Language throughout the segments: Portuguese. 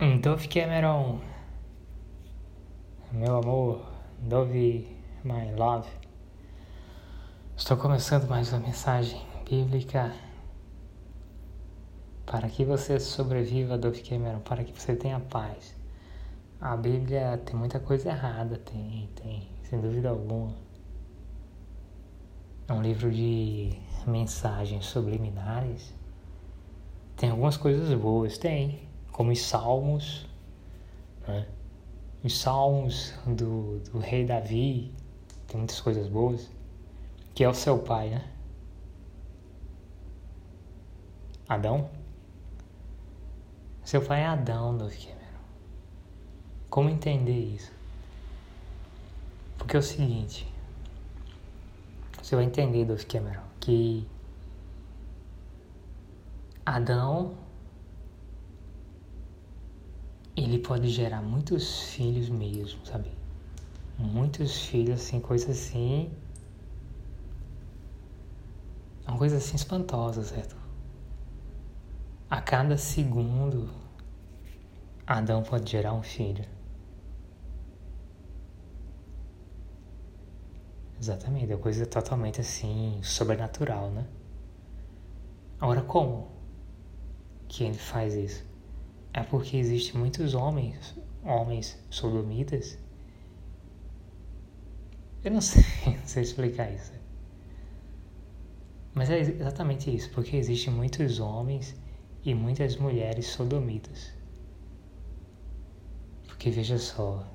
Dove Cameron, meu amor, Dove My Love. Estou começando mais uma mensagem bíblica para que você sobreviva, Dove Cameron, para que você tenha paz. A Bíblia tem muita coisa errada, tem, tem, sem dúvida alguma. É um livro de mensagens subliminares. Tem algumas coisas boas, tem como os salmos, né? os salmos do, do rei Davi, tem muitas coisas boas, que é o seu pai, né? Adão? Seu pai é Adão, Dove Cameron. Como entender isso? Porque é o seguinte, você vai entender, Dove Cameron, que Adão ele pode gerar muitos filhos mesmo, sabe? Muitos filhos, assim, coisa assim. Uma coisa assim espantosa, certo? A cada segundo, Adão pode gerar um filho. Exatamente, é uma coisa totalmente assim, sobrenatural, né? Agora, como que ele faz isso? É porque existem muitos homens, homens sodomitas. Eu não sei, não sei explicar isso. Mas é exatamente isso, porque existem muitos homens e muitas mulheres sodomitas. Porque veja só,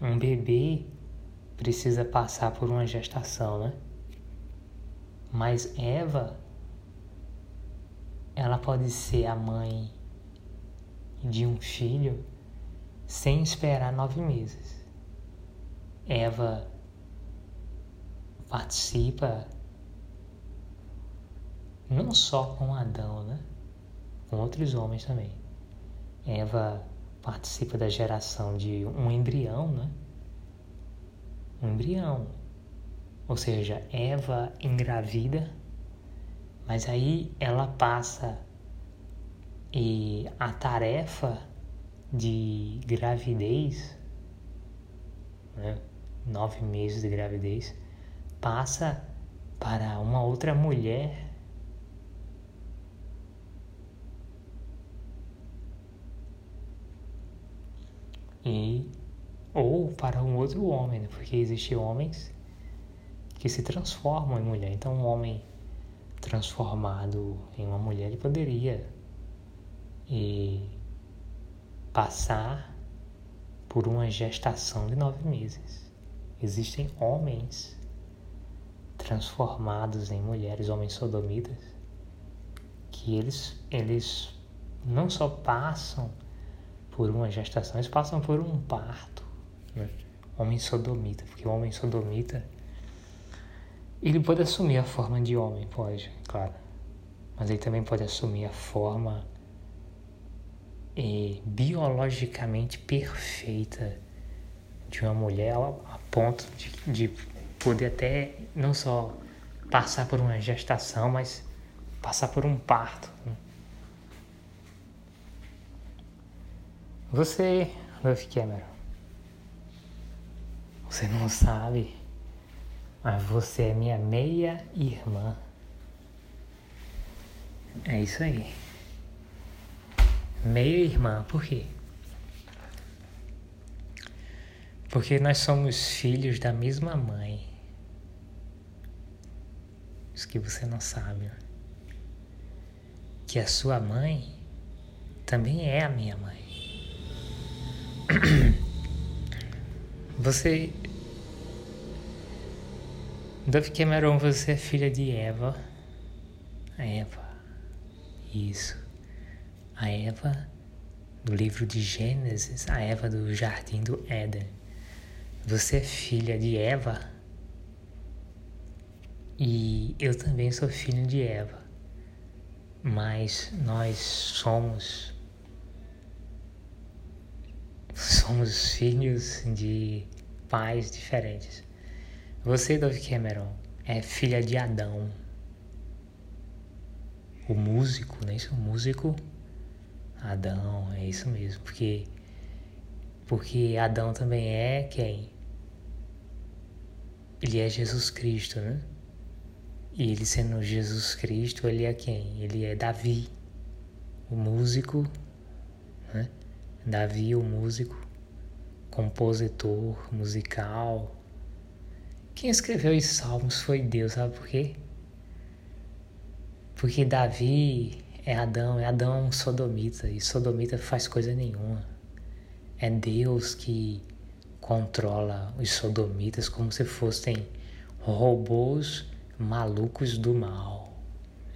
um bebê precisa passar por uma gestação, né? Mas Eva ela pode ser a mãe de um filho sem esperar nove meses. Eva participa não só com Adão, né? Com outros homens também. Eva participa da geração de um embrião, né? Um embrião. Ou seja, Eva engravida mas aí ela passa e a tarefa de gravidez, né, nove meses de gravidez, passa para uma outra mulher e ou para um outro homem, né? porque existem homens que se transformam em mulher. Então, um homem transformado em uma mulher, ele poderia e passar por uma gestação de nove meses. Existem homens transformados em mulheres, homens sodomitas, que eles, eles não só passam por uma gestação, eles passam por um parto. Né? Homem sodomita, porque o homem sodomita ele pode assumir a forma de homem, pode, claro. Mas ele também pode assumir a forma eh, biologicamente perfeita de uma mulher a ponto de, de poder até não só passar por uma gestação, mas passar por um parto. Né? Você, Love Cameron, você não sabe mas você é minha meia irmã. É isso aí. Meia irmã, por quê? Porque nós somos filhos da mesma mãe. Isso que você não sabe. Que a sua mãe também é a minha mãe. Você Dove Cameron, você é filha de Eva. A Eva. Isso. A Eva do livro de Gênesis, a Eva do jardim do Éden. Você é filha de Eva. E eu também sou filho de Eva. Mas nós somos somos filhos de pais diferentes. Você, Dove Cameron, é filha de Adão. o músico, não é isso? O músico Adão, é isso mesmo, porque porque Adão também é quem? Ele é Jesus Cristo, né? E ele sendo Jesus Cristo, ele é quem? Ele é Davi, o músico, né? Davi, o músico, compositor musical. Quem escreveu os salmos foi Deus, sabe por quê? Porque Davi é Adão, é Adão sodomita, e sodomita faz coisa nenhuma. É Deus que controla os sodomitas como se fossem robôs malucos do mal.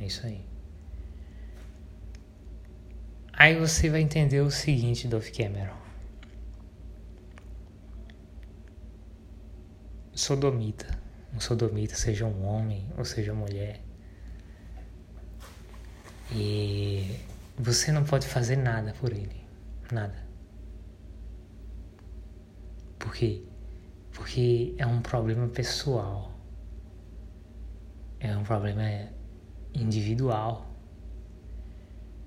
É isso aí. Aí você vai entender o seguinte, Dove Cameron. Sodomita. Um sodomita, seja um homem ou seja mulher, e você não pode fazer nada por ele. Nada. Por quê? Porque é um problema pessoal. É um problema individual.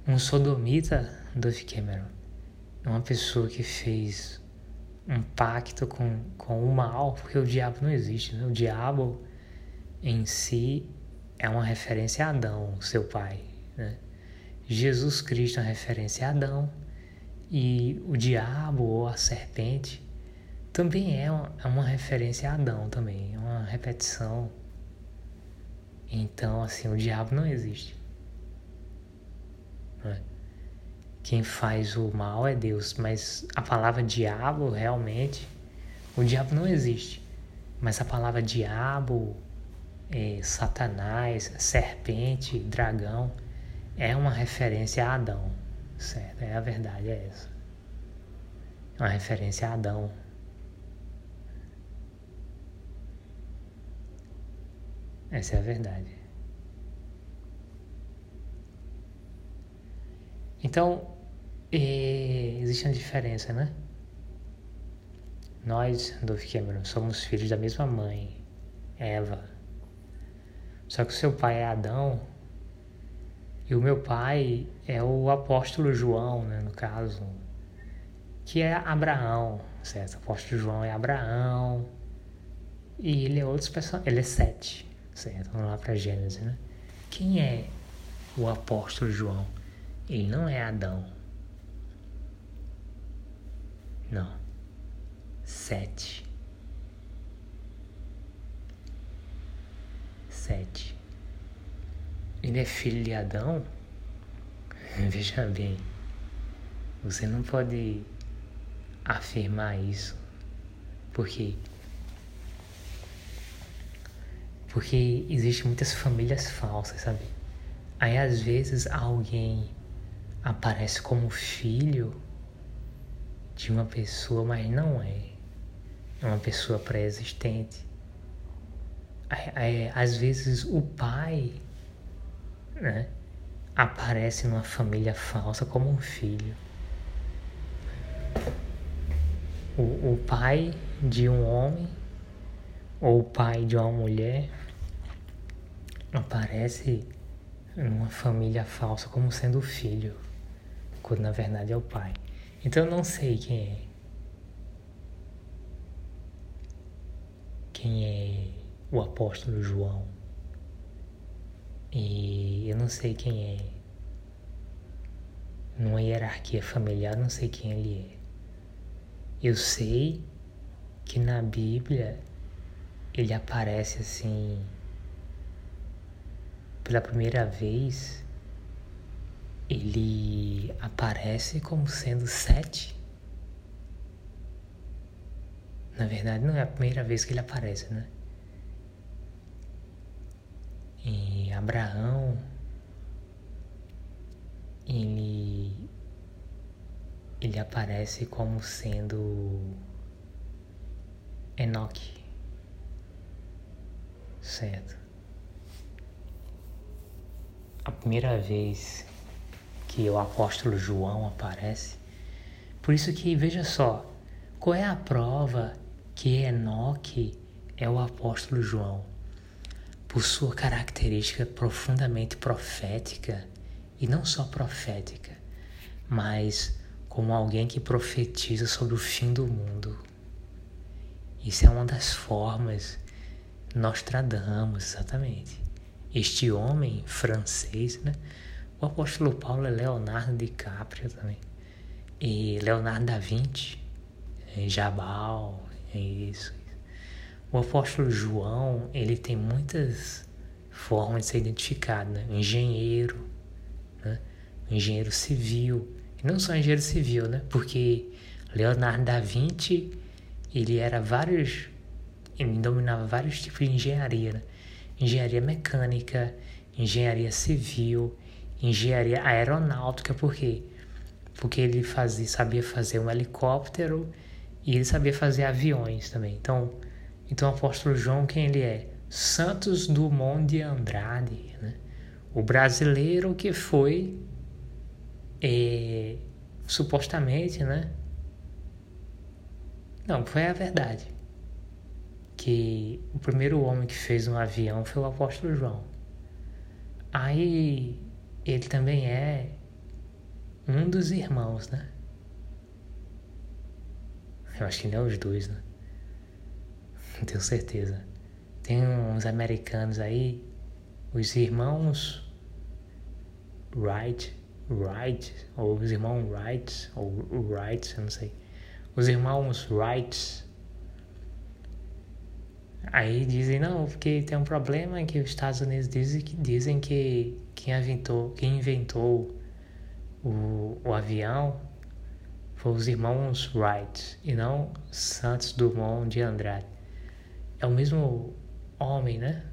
Um sodomita, Duff Cameron, é uma pessoa que fez um pacto com, com o mal, porque o diabo não existe. Né? O diabo em si é uma referência a Adão, seu pai. Né? Jesus Cristo é uma referência a Adão e o diabo ou a serpente também é uma, é uma referência a Adão também, é uma repetição. Então, assim, o diabo não existe. Não é? Quem faz o mal é Deus, mas a palavra diabo realmente, o diabo não existe. Mas a palavra diabo, é, Satanás, serpente, dragão, é uma referência a Adão, certo? É a verdade, é essa. É uma referência a Adão. Essa é a verdade. Então, existe uma diferença, né? Nós, Dove Cameron, somos filhos da mesma mãe, Eva. Só que o seu pai é Adão, e o meu pai é o apóstolo João, né, no caso, que é Abraão, certo? O apóstolo João é Abraão. E ele é outros personagens, ele é sete, certo? Vamos lá para Gênesis, né? Quem é o apóstolo João? Ele não é Adão. Não. Sete. Sete ele é filho de Adão, veja bem, você não pode afirmar isso. Por quê? Porque existem muitas famílias falsas, sabe? Aí às vezes alguém aparece como filho de uma pessoa, mas não é. É uma pessoa pré-existente. Às vezes o pai né, aparece numa família falsa como um filho. O, o pai de um homem ou o pai de uma mulher aparece numa família falsa como sendo filho, quando na verdade é o pai. Então eu não sei quem é. Quem é o apóstolo João. E eu não sei quem é. Numa hierarquia familiar, não sei quem ele é. Eu sei que na Bíblia ele aparece assim pela primeira vez ele aparece como sendo sete. Na verdade, não é a primeira vez que ele aparece, né? E Abraão, ele, ele aparece como sendo Enoque, certo? A primeira vez que o apóstolo João aparece, por isso que veja só, qual é a prova que Enoque é o apóstolo João? por sua característica profundamente profética, e não só profética, mas como alguém que profetiza sobre o fim do mundo. Isso é uma das formas Nostradamus, exatamente. Este homem francês, né? O apóstolo Paulo é Leonardo DiCaprio também. E Leonardo da Vinci, é Jabal, é isso. O apóstolo João, ele tem muitas formas de ser identificado, né? Engenheiro, né? Engenheiro civil. E não só engenheiro civil, né? Porque Leonardo da Vinci, ele era vários, ele dominava vários tipos de engenharia, né? Engenharia mecânica, engenharia civil, engenharia aeronáutica, por quê? Porque ele fazia, sabia fazer um helicóptero e ele sabia fazer aviões também. Então, então o apóstolo João, quem ele é? Santos Dumont de Andrade, né? o brasileiro que foi é, supostamente, né? Não, foi a verdade. Que o primeiro homem que fez um avião foi o apóstolo João. Aí ele também é um dos irmãos, né? Eu acho que não é os dois, né? Não tenho certeza. Tem uns americanos aí, os irmãos Wright, Wright, ou os irmãos Wright, ou Wright, eu não sei. Os irmãos Wright. Aí dizem, não, porque tem um problema que os Estados Unidos dizem que, dizem que quem inventou, quem inventou o, o avião foi os irmãos Wright e não Santos Dumont de Andrade. É o mesmo homem, né?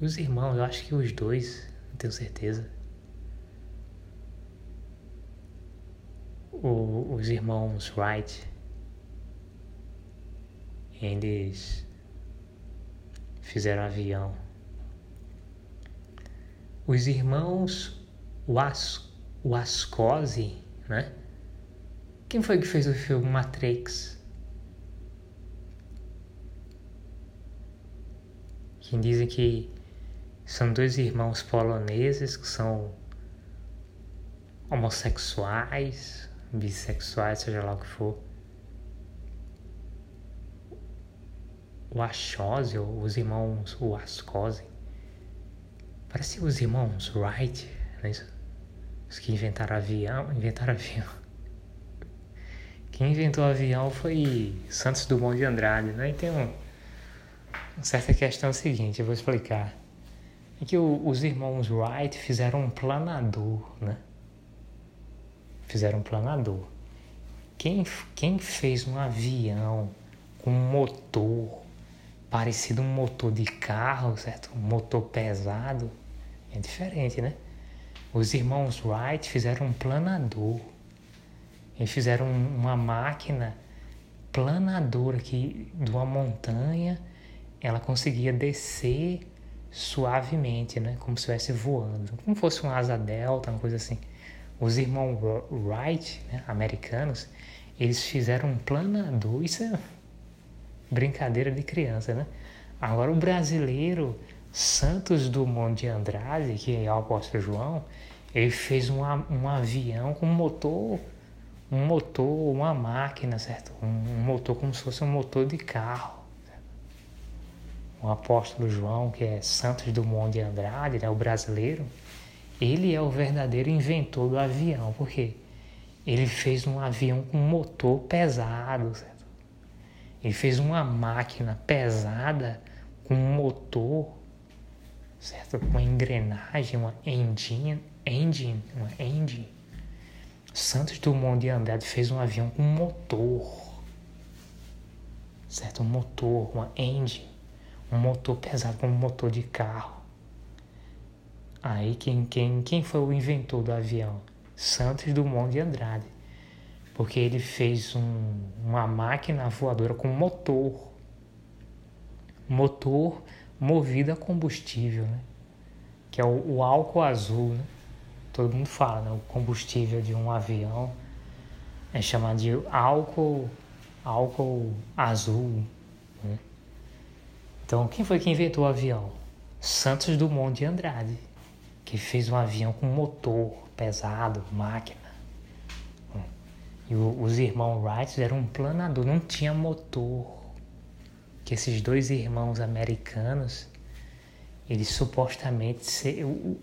Os irmãos, eu acho que os dois, não tenho certeza. O, os irmãos Wright, eles fizeram avião. Os irmãos Was, Wascose, né? Quem foi que fez o filme Matrix? que dizem que são dois irmãos poloneses que são homossexuais, bissexuais, seja lá o que for. O Achose, ou os irmãos o Ascose, parece os irmãos Wright, né? os que inventaram avião, inventaram avião. Quem inventou avião foi Santos Dumont de Andrade, né? E tem um certa questão é seguinte, eu vou explicar. É que o, os irmãos Wright fizeram um planador, né? Fizeram um planador. Quem, quem fez um avião com um motor parecido um motor de carro, certo? Um motor pesado, é diferente, né? Os irmãos Wright fizeram um planador. Eles fizeram uma máquina planadora aqui de uma montanha ela conseguia descer suavemente, né? Como se estivesse voando, como fosse uma asa delta, uma coisa assim. Os irmãos Wright, né, americanos, eles fizeram um planador, isso é brincadeira de criança, né? Agora o brasileiro Santos Dumont de Andrade, que é o apóstolo João, ele fez um, um avião com motor, um motor, uma máquina, certo? Um, um motor como se fosse um motor de carro o apóstolo João, que é Santos Dumont de Andrade, né, o brasileiro, ele é o verdadeiro inventor do avião, porque ele fez um avião com motor pesado, certo? Ele fez uma máquina pesada com um motor, certo? Uma engrenagem, uma engine, engine, uma engine. Santos Dumont de Andrade fez um avião com motor, certo? Um motor, uma engine um motor pesado como um motor de carro. Aí quem, quem, quem foi o inventor do avião? Santos Dumont de Andrade. Porque ele fez um, uma máquina voadora com motor. Motor movido a combustível, né? Que é o, o álcool azul, né? Todo mundo fala, né? O combustível de um avião é chamado de álcool, álcool azul, né? Então, quem foi que inventou o avião? Santos Dumont de Andrade, que fez um avião com motor pesado, máquina. E o, os irmãos Wright eram um planador, não tinha motor. Que esses dois irmãos americanos, eles supostamente,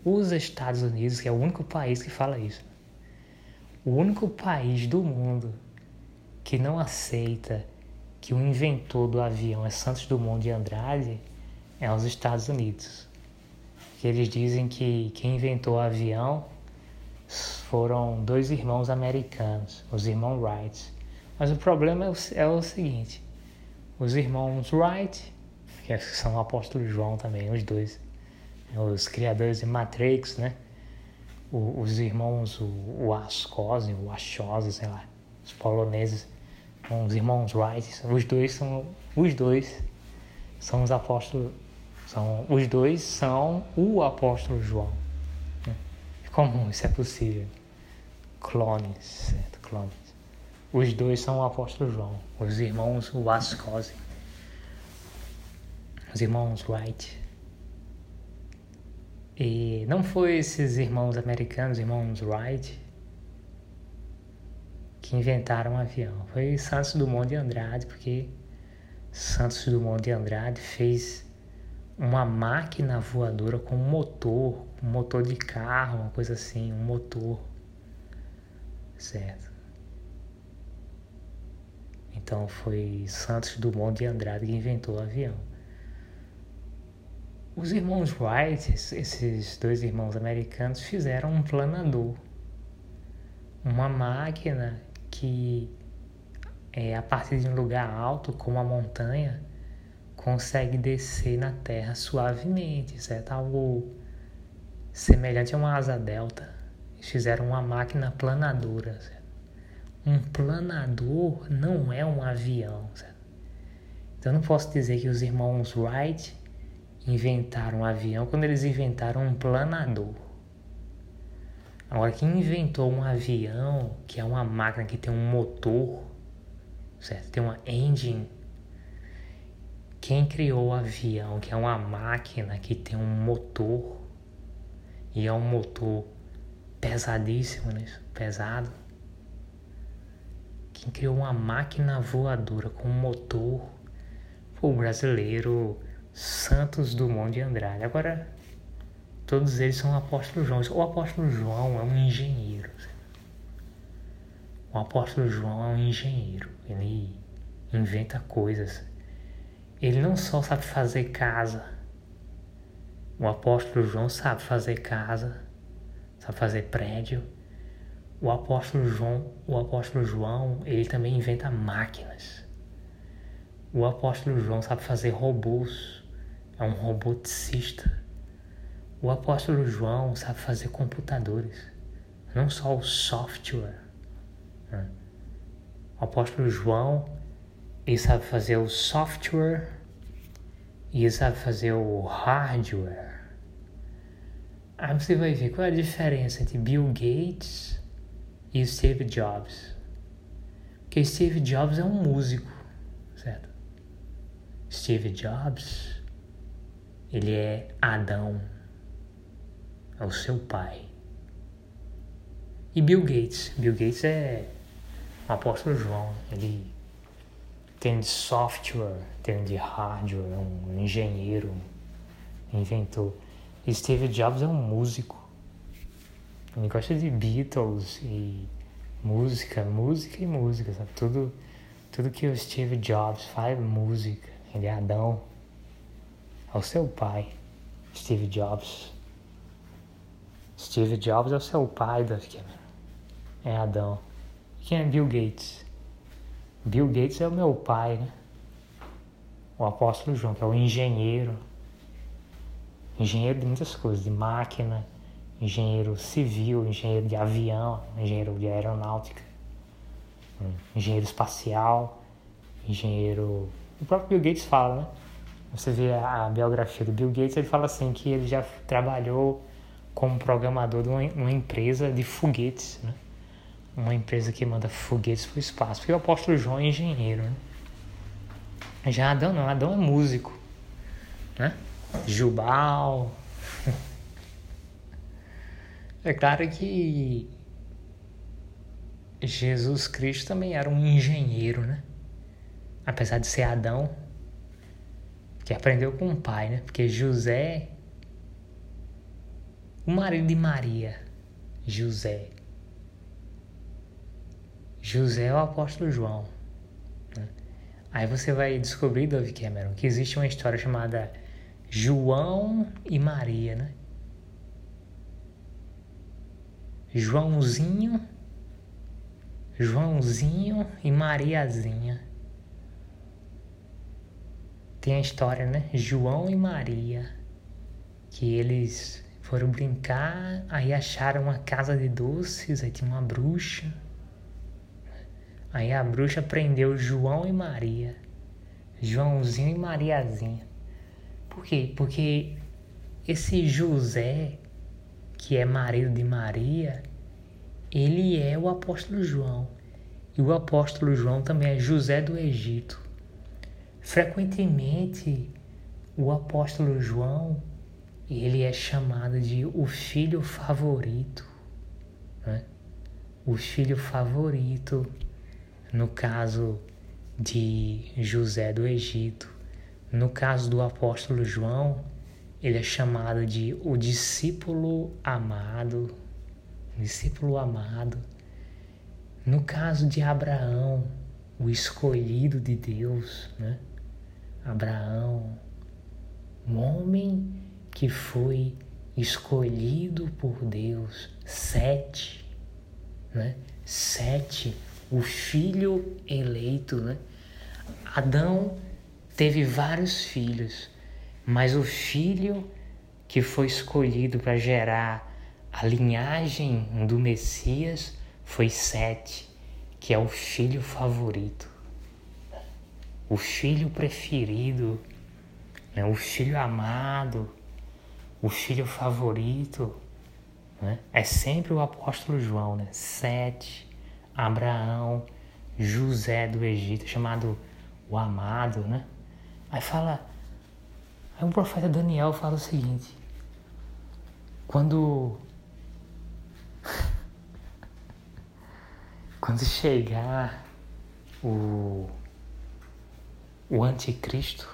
os Estados Unidos, que é o único país que fala isso, o único país do mundo que não aceita que o inventor do avião é Santos Dumont de Andrade é os Estados Unidos. Que eles dizem que quem inventou o avião foram dois irmãos americanos, os irmãos Wright. Mas o problema é o, é o seguinte: os irmãos Wright, que são o apóstolo João também, os dois, os criadores de Matrix, né? O, os irmãos, o, o Ascose, o Achose, sei lá, os poloneses, os irmãos Wright, os dois são os dois são os apóstolos, são os dois são o apóstolo João. Como isso é possível? Clones, certo? Clones. Os dois são o apóstolo João, os irmãos Wascose, os irmãos Wright. E não foi esses irmãos americanos, irmãos Wright, que inventaram o avião. Foi Santos Dumont de Andrade, porque Santos Dumont de Andrade fez uma máquina voadora com um motor, um motor de carro, uma coisa assim, um motor. Certo? Então foi Santos Dumont de Andrade que inventou o avião. Os irmãos Wright, esses dois irmãos americanos, fizeram um planador. Uma máquina que, é, a partir de um lugar alto, como a montanha, consegue descer na Terra suavemente, certo? Algo semelhante a uma asa delta. Eles fizeram uma máquina planadora, certo? Um planador não é um avião, certo? Então eu não posso dizer que os irmãos Wright inventaram um avião quando eles inventaram um planador. Agora, quem inventou um avião, que é uma máquina que tem um motor, certo? Tem uma engine, quem criou o avião, que é uma máquina que tem um motor, e é um motor pesadíssimo, né? pesado. Quem criou uma máquina voadora com um motor foi o brasileiro Santos Dumont de Andrade. Agora, todos eles são apóstolos João. O apóstolo João é um engenheiro. O apóstolo João é um engenheiro. Ele inventa coisas ele não só sabe fazer casa, o apóstolo João sabe fazer casa, sabe fazer prédio. O apóstolo João, o apóstolo João, ele também inventa máquinas. O apóstolo João sabe fazer robôs, é um roboticista. O apóstolo João sabe fazer computadores, não só o software. Né? O apóstolo João ele sabe fazer o software e ele sabe fazer o hardware. Aí você vai ver qual é a diferença entre Bill Gates e Steve Jobs. Porque Steve Jobs é um músico, certo? Steve Jobs, ele é Adão, é o seu pai. E Bill Gates, Bill Gates é o apóstolo João, ele tem de software, tem de hardware, um engenheiro, inventor. E Steve Jobs é um músico. Ele gosta de Beatles e música, música e música, sabe? Tudo, tudo que o Steve Jobs faz é música. Ele é Adão. É o seu pai, Steve Jobs. Steve Jobs é o seu pai, é Adão. Quem é Bill Gates? Bill Gates é o meu pai, né? O apóstolo João, que é o engenheiro. Engenheiro de muitas coisas, de máquina, engenheiro civil, engenheiro de avião, engenheiro de aeronáutica, engenheiro espacial, engenheiro. O próprio Bill Gates fala, né? Você vê a biografia do Bill Gates, ele fala assim que ele já trabalhou como programador de uma empresa de foguetes, né? Uma empresa que manda foguetes para o espaço. Porque o apóstolo João é engenheiro, né? Já Adão não, Adão é músico, né? Jubal. É claro que Jesus Cristo também era um engenheiro, né? Apesar de ser Adão, que aprendeu com o pai, né? Porque José, o marido de Maria, José. José é o apóstolo João. Né? Aí você vai descobrir, Dove Cameron, que existe uma história chamada João e Maria, né? Joãozinho, Joãozinho e Mariazinha. Tem a história, né? João e Maria, que eles foram brincar, aí acharam uma casa de doces, aí tinha uma bruxa. Aí a bruxa prendeu João e Maria. Joãozinho e Mariazinha. Por quê? Porque esse José, que é marido de Maria, ele é o apóstolo João. E o apóstolo João também é José do Egito. Frequentemente, o apóstolo João, ele é chamado de o filho favorito. Né? O filho favorito, no caso de José do Egito. No caso do apóstolo João, ele é chamado de o discípulo amado, discípulo amado. No caso de Abraão, o escolhido de Deus, né? Abraão, um homem que foi escolhido por Deus, sete, né? Sete, o filho eleito, né? Adão teve vários filhos, mas o filho que foi escolhido para gerar a linhagem do Messias foi Sete, que é o filho favorito, o filho preferido, né? o filho amado, o filho favorito. Né? É sempre o apóstolo João, né? Sete, Abraão, José do Egito, chamado o amado, né? Aí fala, aí o profeta Daniel fala o seguinte: quando quando chegar o o anticristo,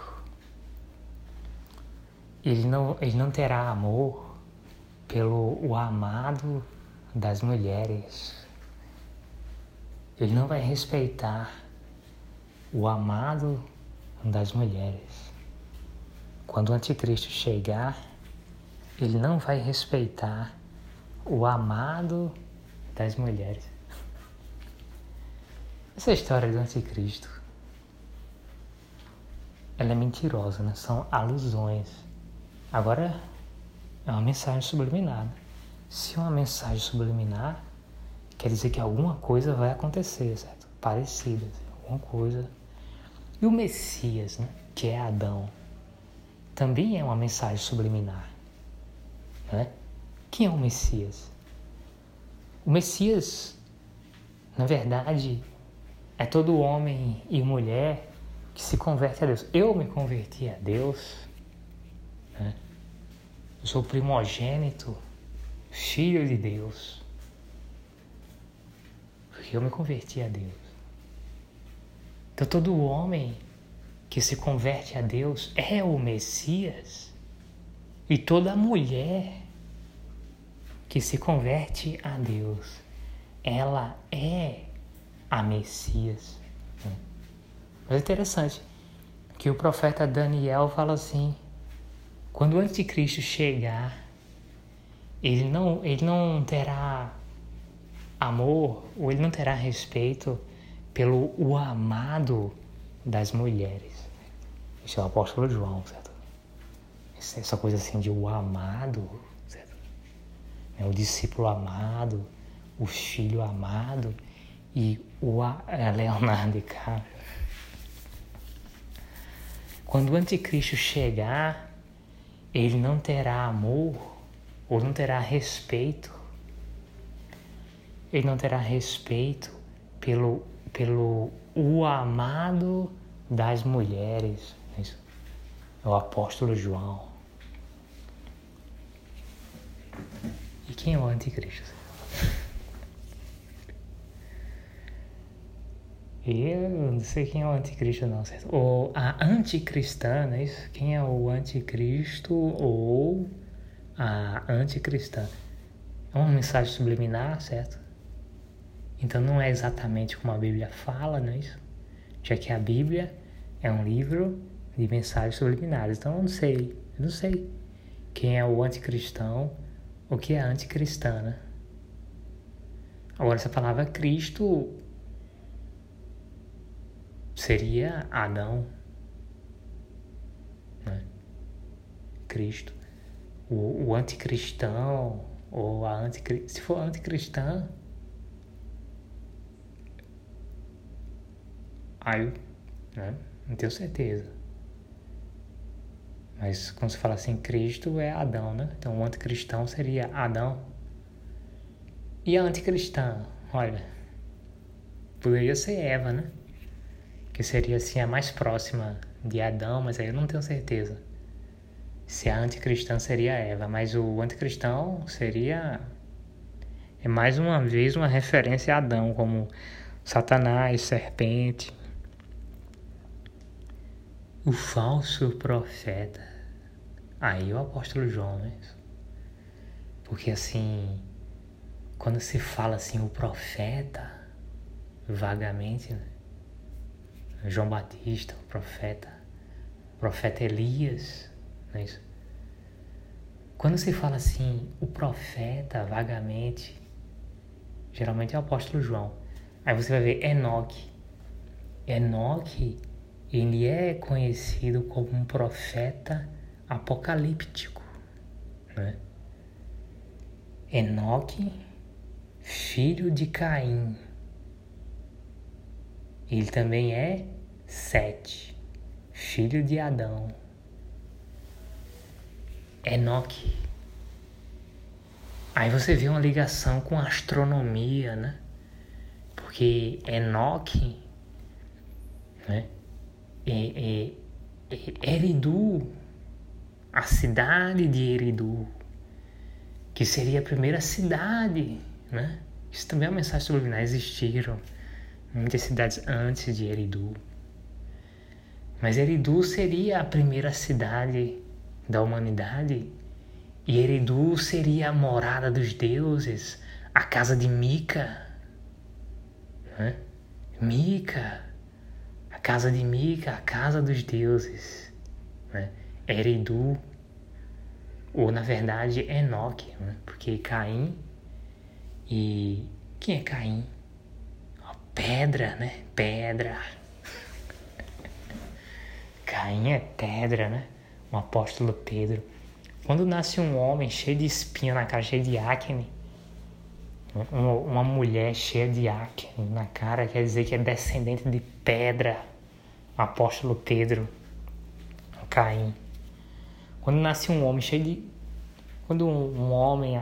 ele não, ele não terá amor pelo o amado das mulheres. Ele não vai respeitar o amado das mulheres. Quando o anticristo chegar, ele não vai respeitar o amado das mulheres. Essa história do anticristo, ela é mentirosa, né? São alusões. Agora, é uma mensagem subliminar. Né? Se é uma mensagem subliminar, quer dizer que alguma coisa vai acontecer, certo? Parecida, alguma coisa e o Messias, né, que é Adão, também é uma mensagem subliminar. Né? Quem é o Messias? O Messias, na verdade, é todo homem e mulher que se converte a Deus. Eu me converti a Deus. Né? Eu sou primogênito, filho de Deus. Eu me converti a Deus. Então todo homem que se converte a Deus é o Messias. E toda mulher que se converte a Deus, ela é a Messias. Mas é interessante que o profeta Daniel fala assim: quando o anticristo chegar, ele não, ele não terá amor, ou ele não terá respeito pelo o amado das mulheres. Isso é o apóstolo João, certo? Essa coisa assim de o amado, certo? É o discípulo amado, o filho amado e o é Leonardo DiCaprio. Quando o anticristo chegar, ele não terá amor ou não terá respeito. Ele não terá respeito pelo pelo o amado das mulheres. É o apóstolo João. E quem é o anticristo? Eu não sei quem é o anticristo não, certo? Ou a anticristã, não é isso? Quem é o anticristo ou a anticristã? É uma mensagem subliminar, certo? Então não é exatamente como a Bíblia fala, não é isso? Já que a Bíblia é um livro de mensagens subliminares. Então eu não sei, eu não sei quem é o anticristão ou que é anticristã, né? Agora essa palavra Cristo seria Adão, né? Cristo. O, o anticristão ou a anticristã, se for anticristã, aí, né? Não tenho certeza. Mas quando se fala assim, Cristo é Adão, né? Então o anticristão seria Adão. E a anticristã, olha, poderia ser Eva, né? que seria assim a mais próxima de Adão, mas aí eu não tenho certeza se a anticristã seria Eva, mas o anticristão seria é mais uma vez uma referência a Adão como Satanás, serpente, o falso profeta. Aí o apóstolo João, né? Porque assim, quando se fala assim o profeta, vagamente, né? João Batista, o profeta, o profeta Elias, não é isso? Quando se fala assim, o profeta, vagamente, geralmente é o apóstolo João. Aí você vai ver Enoque. Enoque, ele é conhecido como um profeta apocalíptico, né? Enoque, filho de Caim. Ele também é Sete, filho de Adão. Enoque. Aí você vê uma ligação com astronomia, né? Porque Enoque, né? É, é, é Eridu, a cidade de Eridu, que seria a primeira cidade, né? Isso também é uma mensagem subliminar. Existiram muitas cidades antes de Eridu. Mas Eridu seria a primeira cidade da humanidade. E Eridu seria a morada dos deuses, a casa de Mica. Né? Mica, casa de Mica, a casa dos deuses. Né? Eridu, ou na verdade Enoque, né? porque Caim e. Quem é Caim? pedra, né? Pedra. Caim é pedra, né? O apóstolo Pedro. Quando nasce um homem cheio de espinha na cara, cheio de acne, uma mulher cheia de acne na cara, quer dizer que é descendente de pedra. Apóstolo Pedro, Caim. Quando nasce um homem cheio de. Quando um, um homem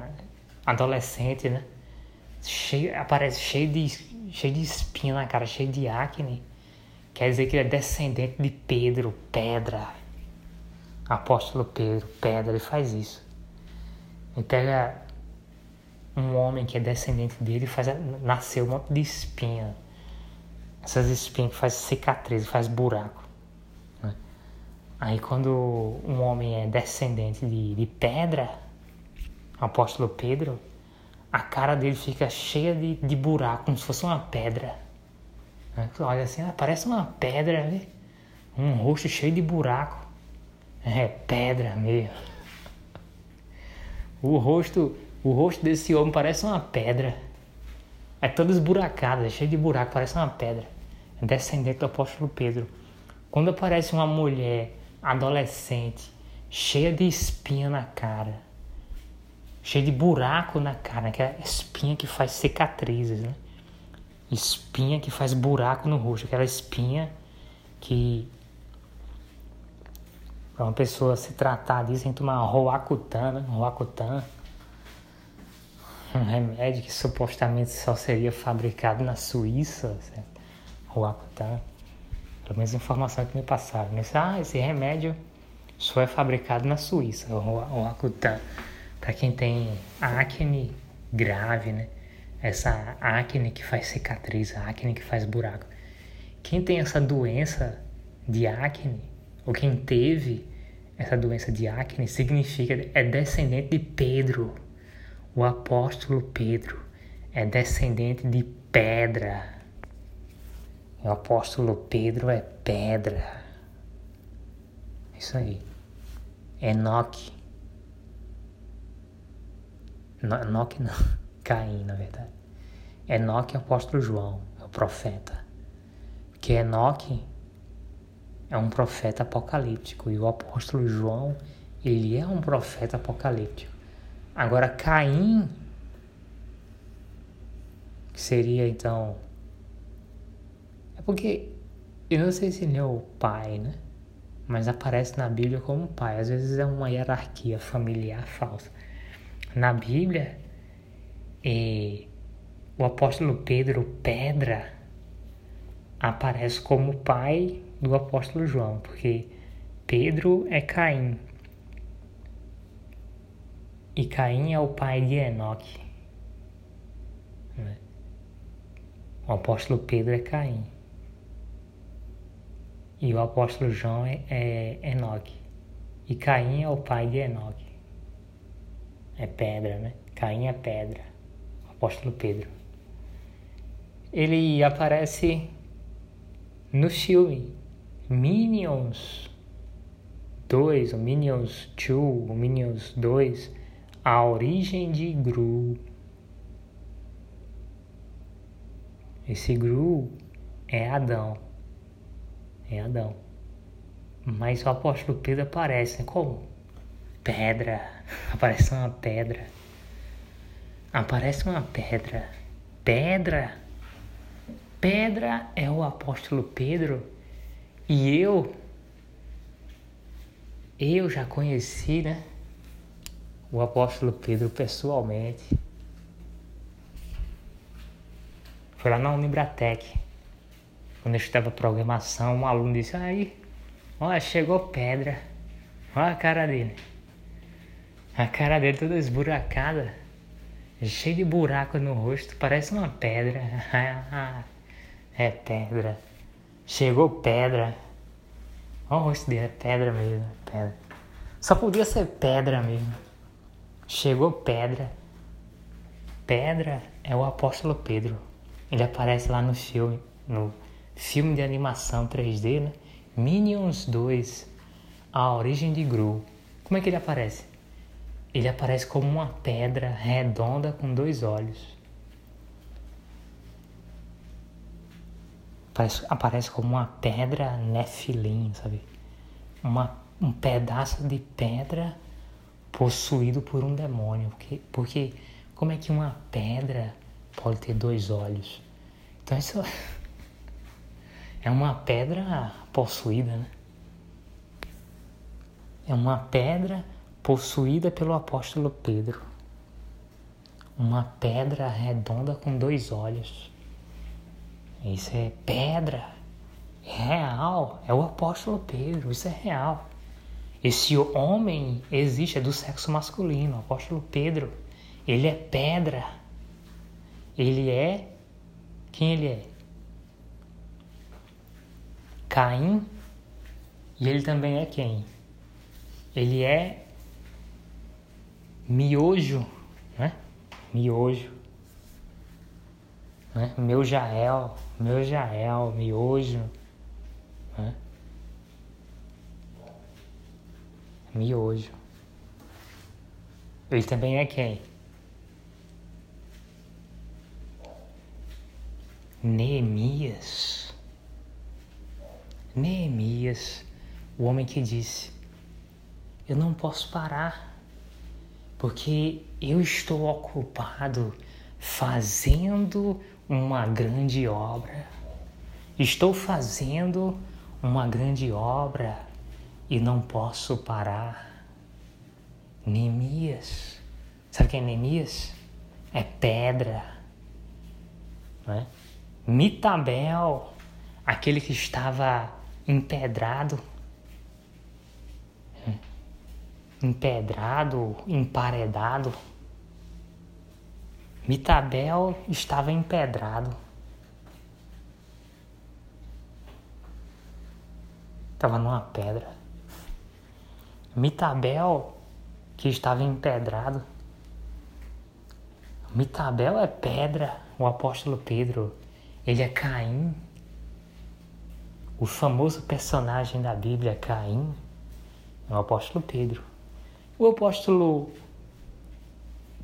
adolescente, né? Cheio, aparece cheio de cheio de espinha na cara, cheio de acne. Quer dizer que ele é descendente de Pedro, pedra. Apóstolo Pedro, pedra, ele faz isso. Ele pega um homem que é descendente dele e faz nascer um monte de espinha. Essas espinhas que faz cicatriz, faz buraco. Né? Aí quando um homem é descendente de, de pedra, apóstolo Pedro, a cara dele fica cheia de, de buraco, como se fosse uma pedra. Né? Olha assim, ah, parece uma pedra, né? um rosto cheio de buraco. É pedra mesmo. O rosto, o rosto desse homem parece uma pedra. É todo esburacado, é cheio de buraco, parece uma pedra. Descendente do apóstolo Pedro. Quando aparece uma mulher adolescente, cheia de espinha na cara, cheio de buraco na cara, que é espinha que faz cicatrizes, né? Espinha que faz buraco no rosto, aquela espinha que para uma pessoa se tratar disso tem que tomar Roacutan, né? Roacutan, um remédio que supostamente só seria fabricado na Suíça, certo? Roacutan, pelo menos a informação que me passaram. Mas, ah, esse remédio só é fabricado na Suíça, o Roacutan. para quem tem acne grave, né? Essa acne que faz cicatriz, a acne que faz buraco. Quem tem essa doença de acne, ou quem teve essa doença de acne, significa é descendente de Pedro, o apóstolo Pedro, é descendente de pedra. O apóstolo Pedro é pedra. Isso aí. Enoque. Enoque não. Caim, na verdade. Enoque é o apóstolo João, é o profeta. Que Enoque é um profeta apocalíptico e o apóstolo João, ele é um profeta apocalíptico. Agora Caim que seria então é porque eu não sei se ele é o pai, né? Mas aparece na Bíblia como pai. Às vezes é uma hierarquia familiar falsa. Na Bíblia, e o apóstolo Pedro, Pedra, aparece como pai do apóstolo João, porque Pedro é Caim. E Caim é o pai de Enoque. Né? O apóstolo Pedro é Caim. E o apóstolo João é, é Enoque. E Caim é o pai de Enoque. É pedra, né? Caim é pedra. O apóstolo Pedro. Ele aparece no filme Minions 2, o Minions 2, o Minions 2, A Origem de Gru. Esse Gru é Adão. É Adão. Mas o apóstolo Pedro aparece né? como? Pedra. Aparece uma pedra. Aparece uma pedra. Pedra. Pedra é o apóstolo Pedro. E eu, eu já conheci, né? O apóstolo Pedro pessoalmente. Foi lá na Unibratec. Quando eu estava programação, um aluno disse, aí, olha, chegou pedra. Olha a cara dele. A cara dele toda esburacada. Cheio de buraco no rosto, parece uma pedra. é pedra. Chegou pedra. Olha o rosto dele, é pedra mesmo. Pedra. Só podia ser pedra mesmo. Chegou pedra. Pedra é o apóstolo Pedro. Ele aparece lá no filme, no filme de animação 3D, né? Minions 2, A Origem de Gru. Como é que ele aparece? Ele aparece como uma pedra redonda com dois olhos. Aparece, aparece como uma pedra Nephilim, sabe? Uma, um pedaço de pedra possuído por um demônio. Porque, porque como é que uma pedra pode ter dois olhos. Então isso é uma pedra possuída, né? É uma pedra possuída pelo apóstolo Pedro. Uma pedra redonda com dois olhos. Isso é pedra. É real. É o apóstolo Pedro. Isso é real. Esse homem existe, é do sexo masculino. O apóstolo Pedro. Ele é pedra. Ele é quem ele é? Caim. E ele também é quem? Ele é miojo, né? Miojo. Né? Meu Jael, meu Jael, miojo. Né? Miojo. Ele também é quem? Neemias. Neemias, o homem que disse: Eu não posso parar, porque eu estou ocupado fazendo uma grande obra. Estou fazendo uma grande obra e não posso parar. Neemias, sabe quem é Neemias? É pedra, não é? Mitabel, aquele que estava empedrado. empedrado, emparedado. Mitabel estava empedrado. Estava numa pedra. Mitabel, que estava empedrado. Mitabel é pedra, o apóstolo Pedro. Ele é Caim. O famoso personagem da Bíblia, Caim, é o apóstolo Pedro. O apóstolo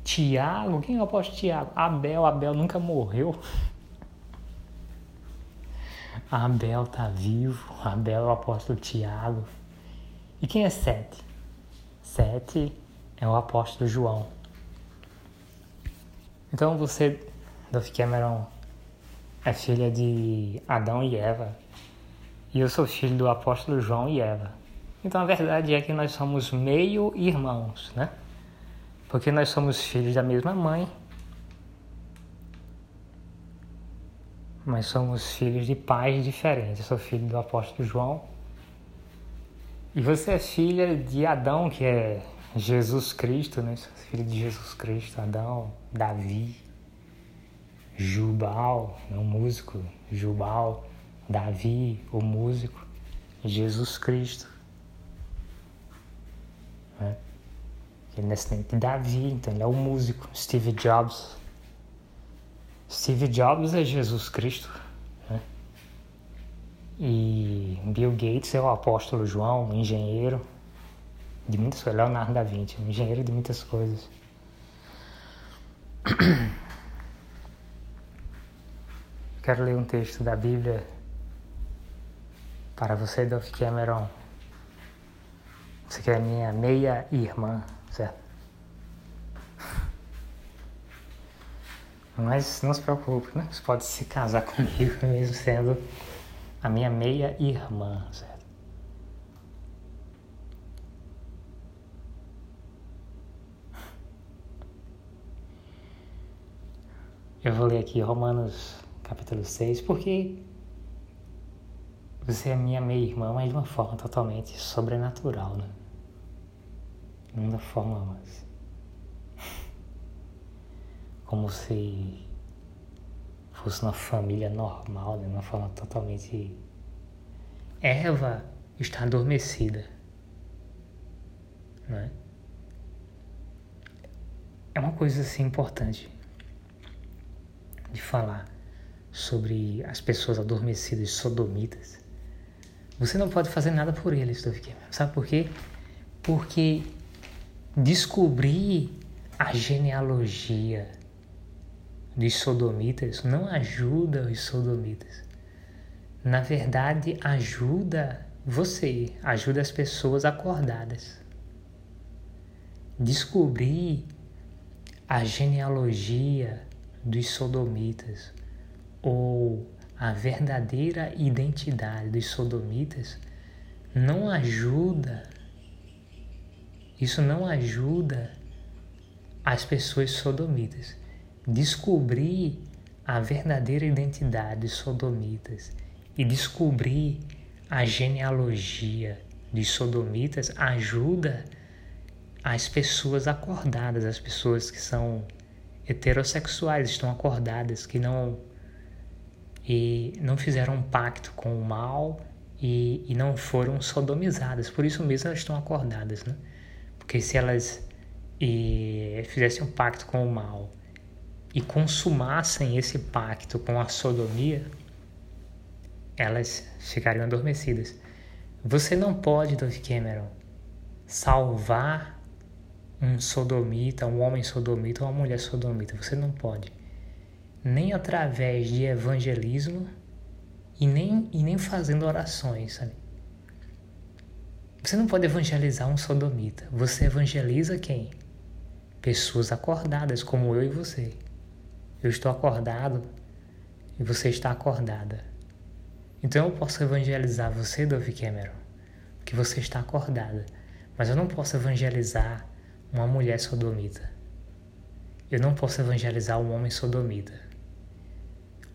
Tiago, quem é o apóstolo Tiago? Abel, Abel nunca morreu. Abel está vivo, Abel é o apóstolo Tiago. E quem é Sete? Sete é o apóstolo João. Então você, Duff Cameron, é filha de Adão e Eva. E eu sou filho do apóstolo João e Eva. Então a verdade é que nós somos meio irmãos, né? Porque nós somos filhos da mesma mãe, mas somos filhos de pais diferentes. Eu sou filho do apóstolo João. E você é filha de Adão, que é Jesus Cristo, né? Filho de Jesus Cristo, Adão, Davi, Jubal, o músico, Jubal, Davi, o músico, Jesus Cristo. Né? Ele é Davi, então ele é o músico, Steve Jobs. Steve Jobs é Jesus Cristo. Né? E Bill Gates é o apóstolo João, engenheiro de muitas coisas. Leonardo da Vinci, engenheiro de muitas coisas. Quero ler um texto da Bíblia para você, Dolph Cameron. Você que é minha meia irmã, certo? Mas não se preocupe, né? Você pode se casar comigo mesmo sendo a minha meia irmã, certo? Eu vou ler aqui Romanos capítulo 6, porque você é minha meia-irmã, mas de uma forma totalmente sobrenatural, né? Não da forma mais. Como se fosse uma família normal, né? Uma forma totalmente. Eva está adormecida. Né? É uma coisa assim importante de falar sobre as pessoas adormecidas sodomitas, você não pode fazer nada por eles, Sabe por quê? Porque descobrir a genealogia dos sodomitas não ajuda os sodomitas. Na verdade, ajuda você, ajuda as pessoas acordadas. Descobrir a genealogia dos sodomitas ou a verdadeira identidade dos sodomitas não ajuda, isso não ajuda as pessoas sodomitas. Descobrir a verdadeira identidade dos sodomitas e descobrir a genealogia dos sodomitas ajuda as pessoas acordadas, as pessoas que são heterossexuais, estão acordadas, que não e não fizeram um pacto com o mal e, e não foram sodomizadas. Por isso mesmo elas estão acordadas, né? Porque se elas e, fizessem um pacto com o mal e consumassem esse pacto com a sodomia, elas ficariam adormecidas. Você não pode, Dove Cameron, salvar um sodomita, um homem sodomita ou uma mulher sodomita. Você não pode nem através de evangelismo e nem, e nem fazendo orações, sabe? Você não pode evangelizar um sodomita. Você evangeliza quem? Pessoas acordadas, como eu e você. Eu estou acordado e você está acordada. Então eu posso evangelizar você, Dove Cameron, porque você está acordada. Mas eu não posso evangelizar uma mulher sodomita. Eu não posso evangelizar um homem sodomita.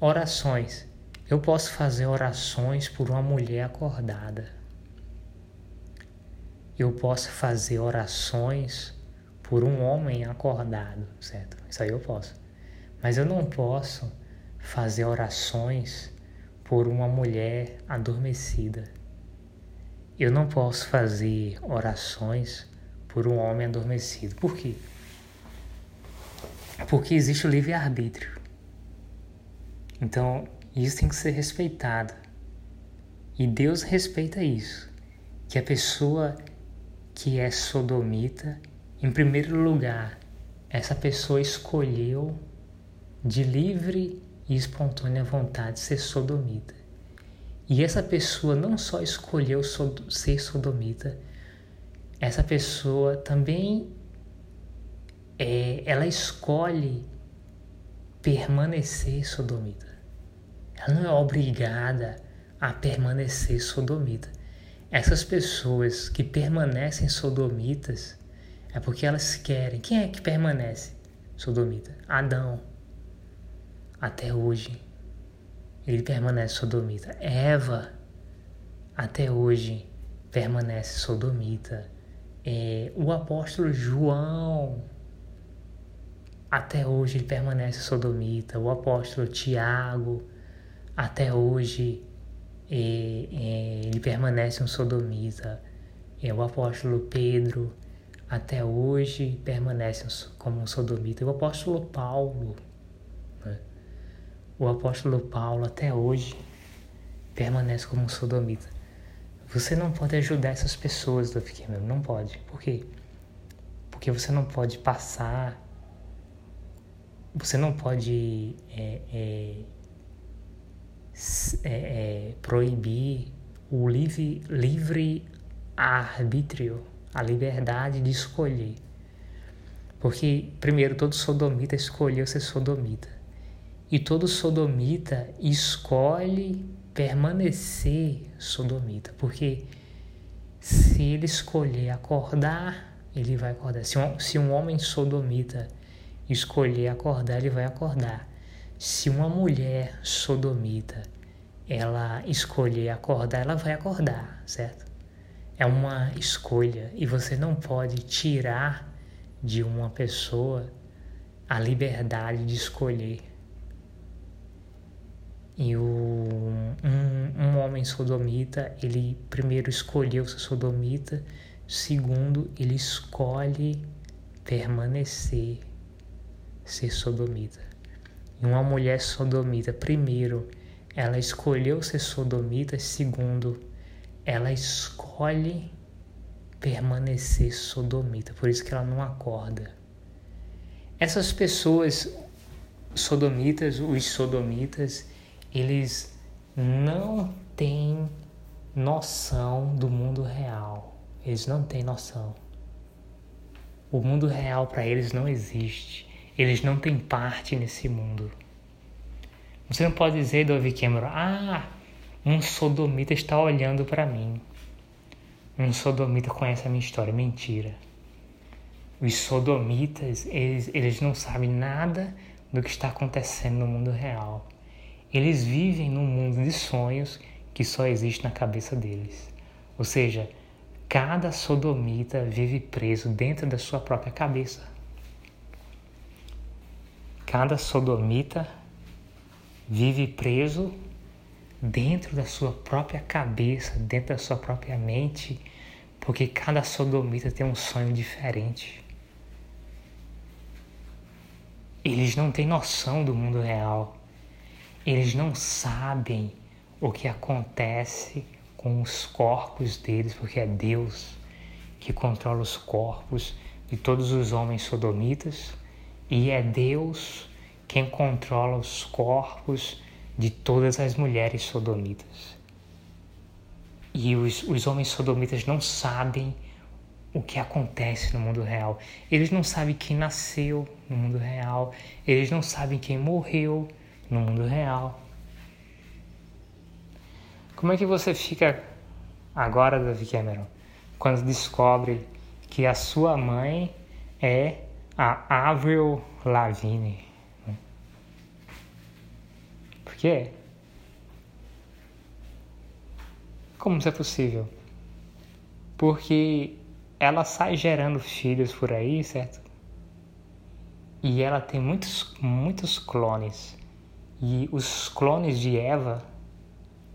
Orações. Eu posso fazer orações por uma mulher acordada. eu posso fazer orações por um homem acordado, certo? Isso aí eu posso. Mas eu não posso fazer orações por uma mulher adormecida. Eu não posso fazer orações por um homem adormecido. Por quê? Porque existe o livre-arbítrio. Então, isso tem que ser respeitado. E Deus respeita isso. Que a pessoa que é sodomita, em primeiro lugar, essa pessoa escolheu de livre e espontânea vontade ser sodomita. E essa pessoa não só escolheu ser sodomita, essa pessoa também é, ela escolhe permanecer sodomita. Ela não é obrigada a permanecer sodomita. Essas pessoas que permanecem sodomitas é porque elas querem. Quem é que permanece sodomita? Adão. Até hoje. Ele permanece sodomita. Eva. Até hoje permanece sodomita. É, o apóstolo João. Até hoje ele permanece sodomita. O apóstolo Tiago. Até hoje e, e ele permanece um sodomita. E o apóstolo Pedro, até hoje, permanece como um sodomita. E o apóstolo Paulo, né? o apóstolo Paulo, até hoje, permanece como um sodomita. Você não pode ajudar essas pessoas do pequeno, não pode. Por quê? Porque você não pode passar, você não pode é, é, é, é, proibir o livre, livre arbítrio, a liberdade de escolher. Porque, primeiro, todo sodomita escolheu ser sodomita. E todo sodomita escolhe permanecer sodomita. Porque se ele escolher acordar, ele vai acordar. Se um, se um homem sodomita escolher acordar, ele vai acordar. Se uma mulher sodomita ela escolher acordar, ela vai acordar, certo? É uma escolha e você não pode tirar de uma pessoa a liberdade de escolher. E o, um, um homem sodomita, ele primeiro escolheu ser sodomita, segundo, ele escolhe permanecer ser sodomita. Uma mulher sodomita, primeiro, ela escolheu ser sodomita, segundo, ela escolhe permanecer sodomita, por isso que ela não acorda. Essas pessoas sodomitas, os sodomitas, eles não têm noção do mundo real. Eles não têm noção. O mundo real para eles não existe. Eles não têm parte nesse mundo. Você não pode dizer, Dove Cameron, ah, um sodomita está olhando para mim. Um sodomita conhece a minha história. Mentira. Os sodomitas, eles, eles não sabem nada do que está acontecendo no mundo real. Eles vivem num mundo de sonhos que só existe na cabeça deles. Ou seja, cada sodomita vive preso dentro da sua própria cabeça. Cada sodomita vive preso dentro da sua própria cabeça, dentro da sua própria mente, porque cada sodomita tem um sonho diferente. Eles não têm noção do mundo real. Eles não sabem o que acontece com os corpos deles, porque é Deus que controla os corpos de todos os homens sodomitas e é Deus quem controla os corpos de todas as mulheres sodomitas. E os, os homens sodomitas não sabem o que acontece no mundo real. Eles não sabem quem nasceu no mundo real. Eles não sabem quem morreu no mundo real. Como é que você fica agora, David Cameron, quando descobre que a sua mãe é a Avril Lavigne. Por quê? Como isso é possível? Porque ela sai gerando filhos por aí, certo? E ela tem muitos, muitos clones. E os clones de Eva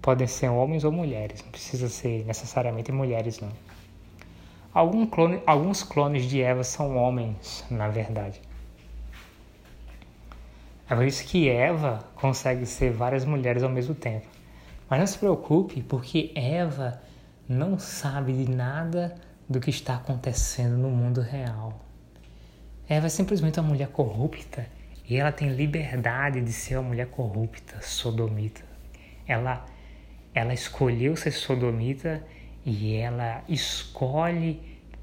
podem ser homens ou mulheres, não precisa ser necessariamente mulheres, não. Algum clone, alguns clones de Eva são homens, na verdade. É por isso que Eva consegue ser várias mulheres ao mesmo tempo. Mas não se preocupe, porque Eva não sabe de nada do que está acontecendo no mundo real. Eva é simplesmente uma mulher corrupta e ela tem liberdade de ser uma mulher corrupta, sodomita. Ela, ela escolheu ser sodomita e ela escolhe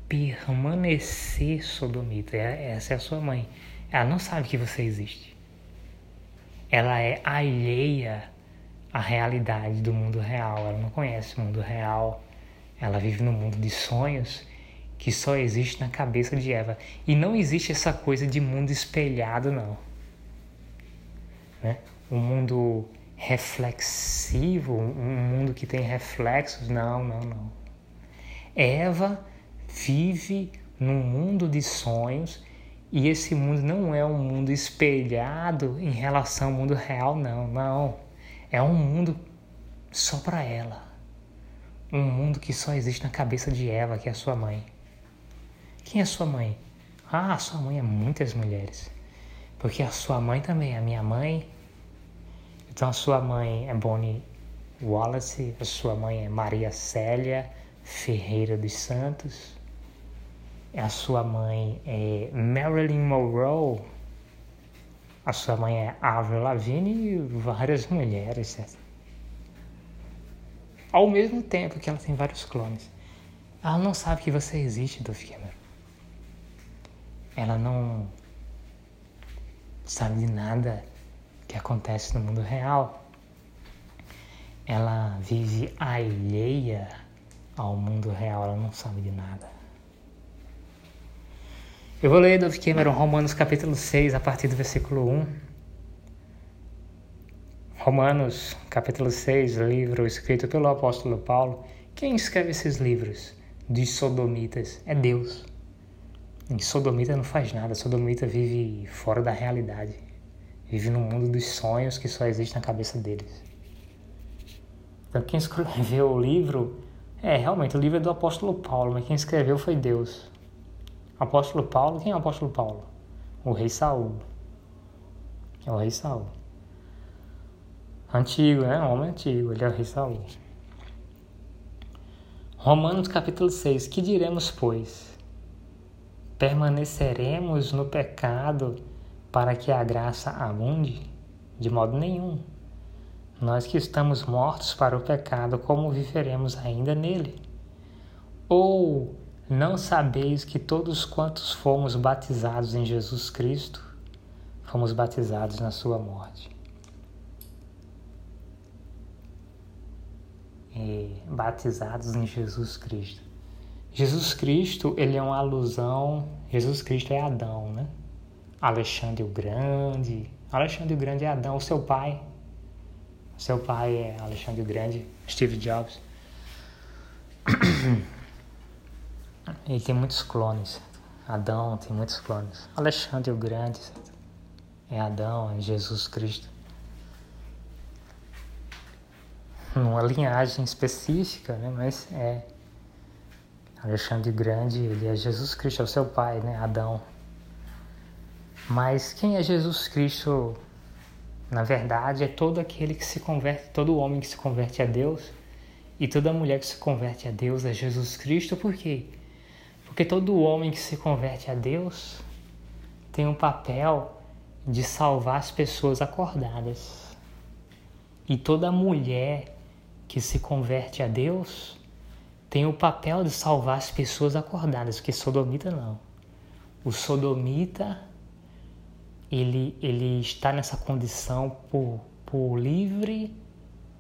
permanecer sodomita. É, essa é a sua mãe. Ela não sabe que você existe. Ela é alheia à realidade do mundo real. Ela não conhece o mundo real. Ela vive no mundo de sonhos que só existe na cabeça de Eva. E não existe essa coisa de mundo espelhado, não. Né? Um mundo reflexivo, um mundo que tem reflexos, não, não, não. Eva vive num mundo de sonhos e esse mundo não é um mundo espelhado em relação ao mundo real, não, não. É um mundo só para ela. Um mundo que só existe na cabeça de Eva, que é a sua mãe. Quem é sua mãe? Ah, sua mãe é muitas mulheres. Porque a sua mãe também é a minha mãe. Então a sua mãe é Bonnie Wallace, a sua mãe é Maria Célia Ferreira dos Santos. A sua mãe é Marilyn Monroe. A sua mãe é Avril Lavigne e várias mulheres, certo? Ao mesmo tempo que ela tem vários clones. Ela não sabe que você existe, Dove Cameron ela não sabe de nada que acontece no mundo real. Ela vive alheia ao mundo real, ela não sabe de nada. Eu vou ler Dove Cameron Romanos capítulo 6, a partir do versículo 1. Romanos capítulo 6, livro escrito pelo apóstolo Paulo. Quem escreve esses livros de sodomitas? É Deus. E Sodomita não faz nada, Sodomita vive fora da realidade. Vive no mundo dos sonhos que só existe na cabeça deles. Então quem escreveu o livro, é realmente o livro é do apóstolo Paulo, mas quem escreveu foi Deus. Apóstolo Paulo, quem é o apóstolo Paulo? O rei Saul. É o rei Saul. Antigo, né? Um homem antigo, ele é o rei Saul. Romanos capítulo 6. Que diremos, pois? Permaneceremos no pecado para que a graça abunde? De modo nenhum. Nós que estamos mortos para o pecado, como viveremos ainda nele? Ou não sabeis que todos quantos fomos batizados em Jesus Cristo, fomos batizados na sua morte? E batizados em Jesus Cristo. Jesus Cristo, ele é uma alusão, Jesus Cristo é Adão, né? Alexandre o Grande, Alexandre o Grande é Adão, o seu pai, o seu pai é Alexandre o Grande, Steve Jobs. Ele tem muitos clones, Adão tem muitos clones, Alexandre o Grande é Adão, é Jesus Cristo. Numa linhagem específica, né? Mas é Alexandre Grande, ele é Jesus Cristo, é o seu pai, né? Adão. Mas quem é Jesus Cristo? Na verdade, é todo aquele que se converte, todo homem que se converte a Deus e toda mulher que se converte a Deus é Jesus Cristo, por quê? Porque todo homem que se converte a Deus tem um papel de salvar as pessoas acordadas. E toda mulher que se converte a Deus tem o papel de salvar as pessoas acordadas, porque sodomita não. O sodomita ele, ele está nessa condição por, por livre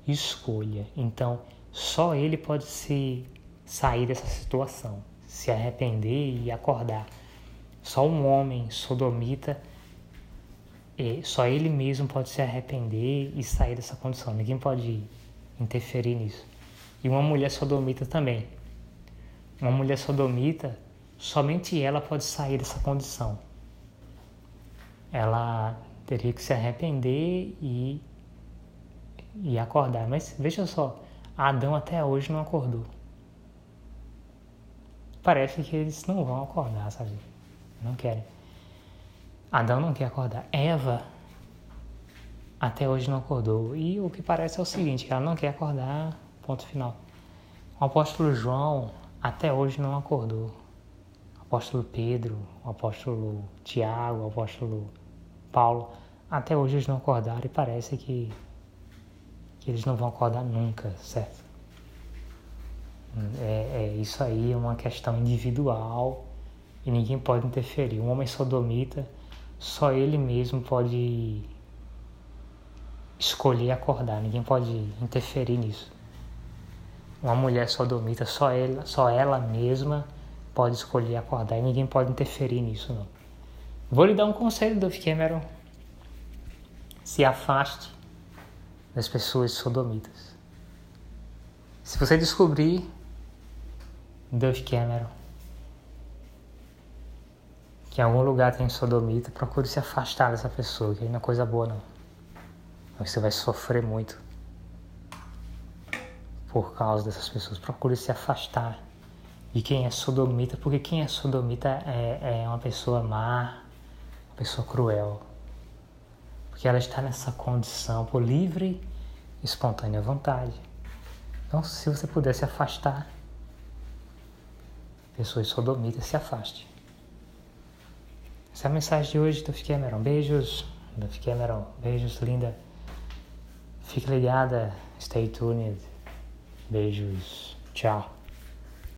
escolha. Então, só ele pode se sair dessa situação, se arrepender e acordar. Só um homem sodomita, só ele mesmo pode se arrepender e sair dessa condição. Ninguém pode interferir nisso. E uma mulher sodomita também. Uma mulher sodomita, somente ela pode sair dessa condição. Ela teria que se arrepender e, e acordar. Mas veja só, Adão até hoje não acordou. Parece que eles não vão acordar, sabe? Não querem. Adão não quer acordar. Eva até hoje não acordou. E o que parece é o seguinte, ela não quer acordar, ponto final. O apóstolo João até hoje não acordou. O apóstolo Pedro, o apóstolo Tiago, o apóstolo Paulo, até hoje eles não acordaram e parece que, que eles não vão acordar nunca, certo? É, é, isso aí é uma questão individual e ninguém pode interferir. Um homem sodomita, só ele mesmo pode escolher acordar, ninguém pode interferir nisso. Uma mulher sodomita, só ela, só ela mesma pode escolher acordar e ninguém pode interferir nisso não. Vou lhe dar um conselho, Dove Cameron. Se afaste das pessoas sodomitas. Se você descobrir, Dove Cameron, que em algum lugar tem sodomita, procure se afastar dessa pessoa, que não é coisa boa não. Você vai sofrer muito por causa dessas pessoas. Procure se afastar de quem é sodomita, porque quem é sodomita é, é uma pessoa má, uma pessoa cruel. Porque ela está nessa condição por livre e espontânea vontade. Então, se você puder se afastar, pessoas sodomitas, se afaste. Essa é a mensagem de hoje, Duff Cameron. Beijos, Duff Cameron. Beijos, linda. Fique ligada, stay tuned. Beijos, tchau.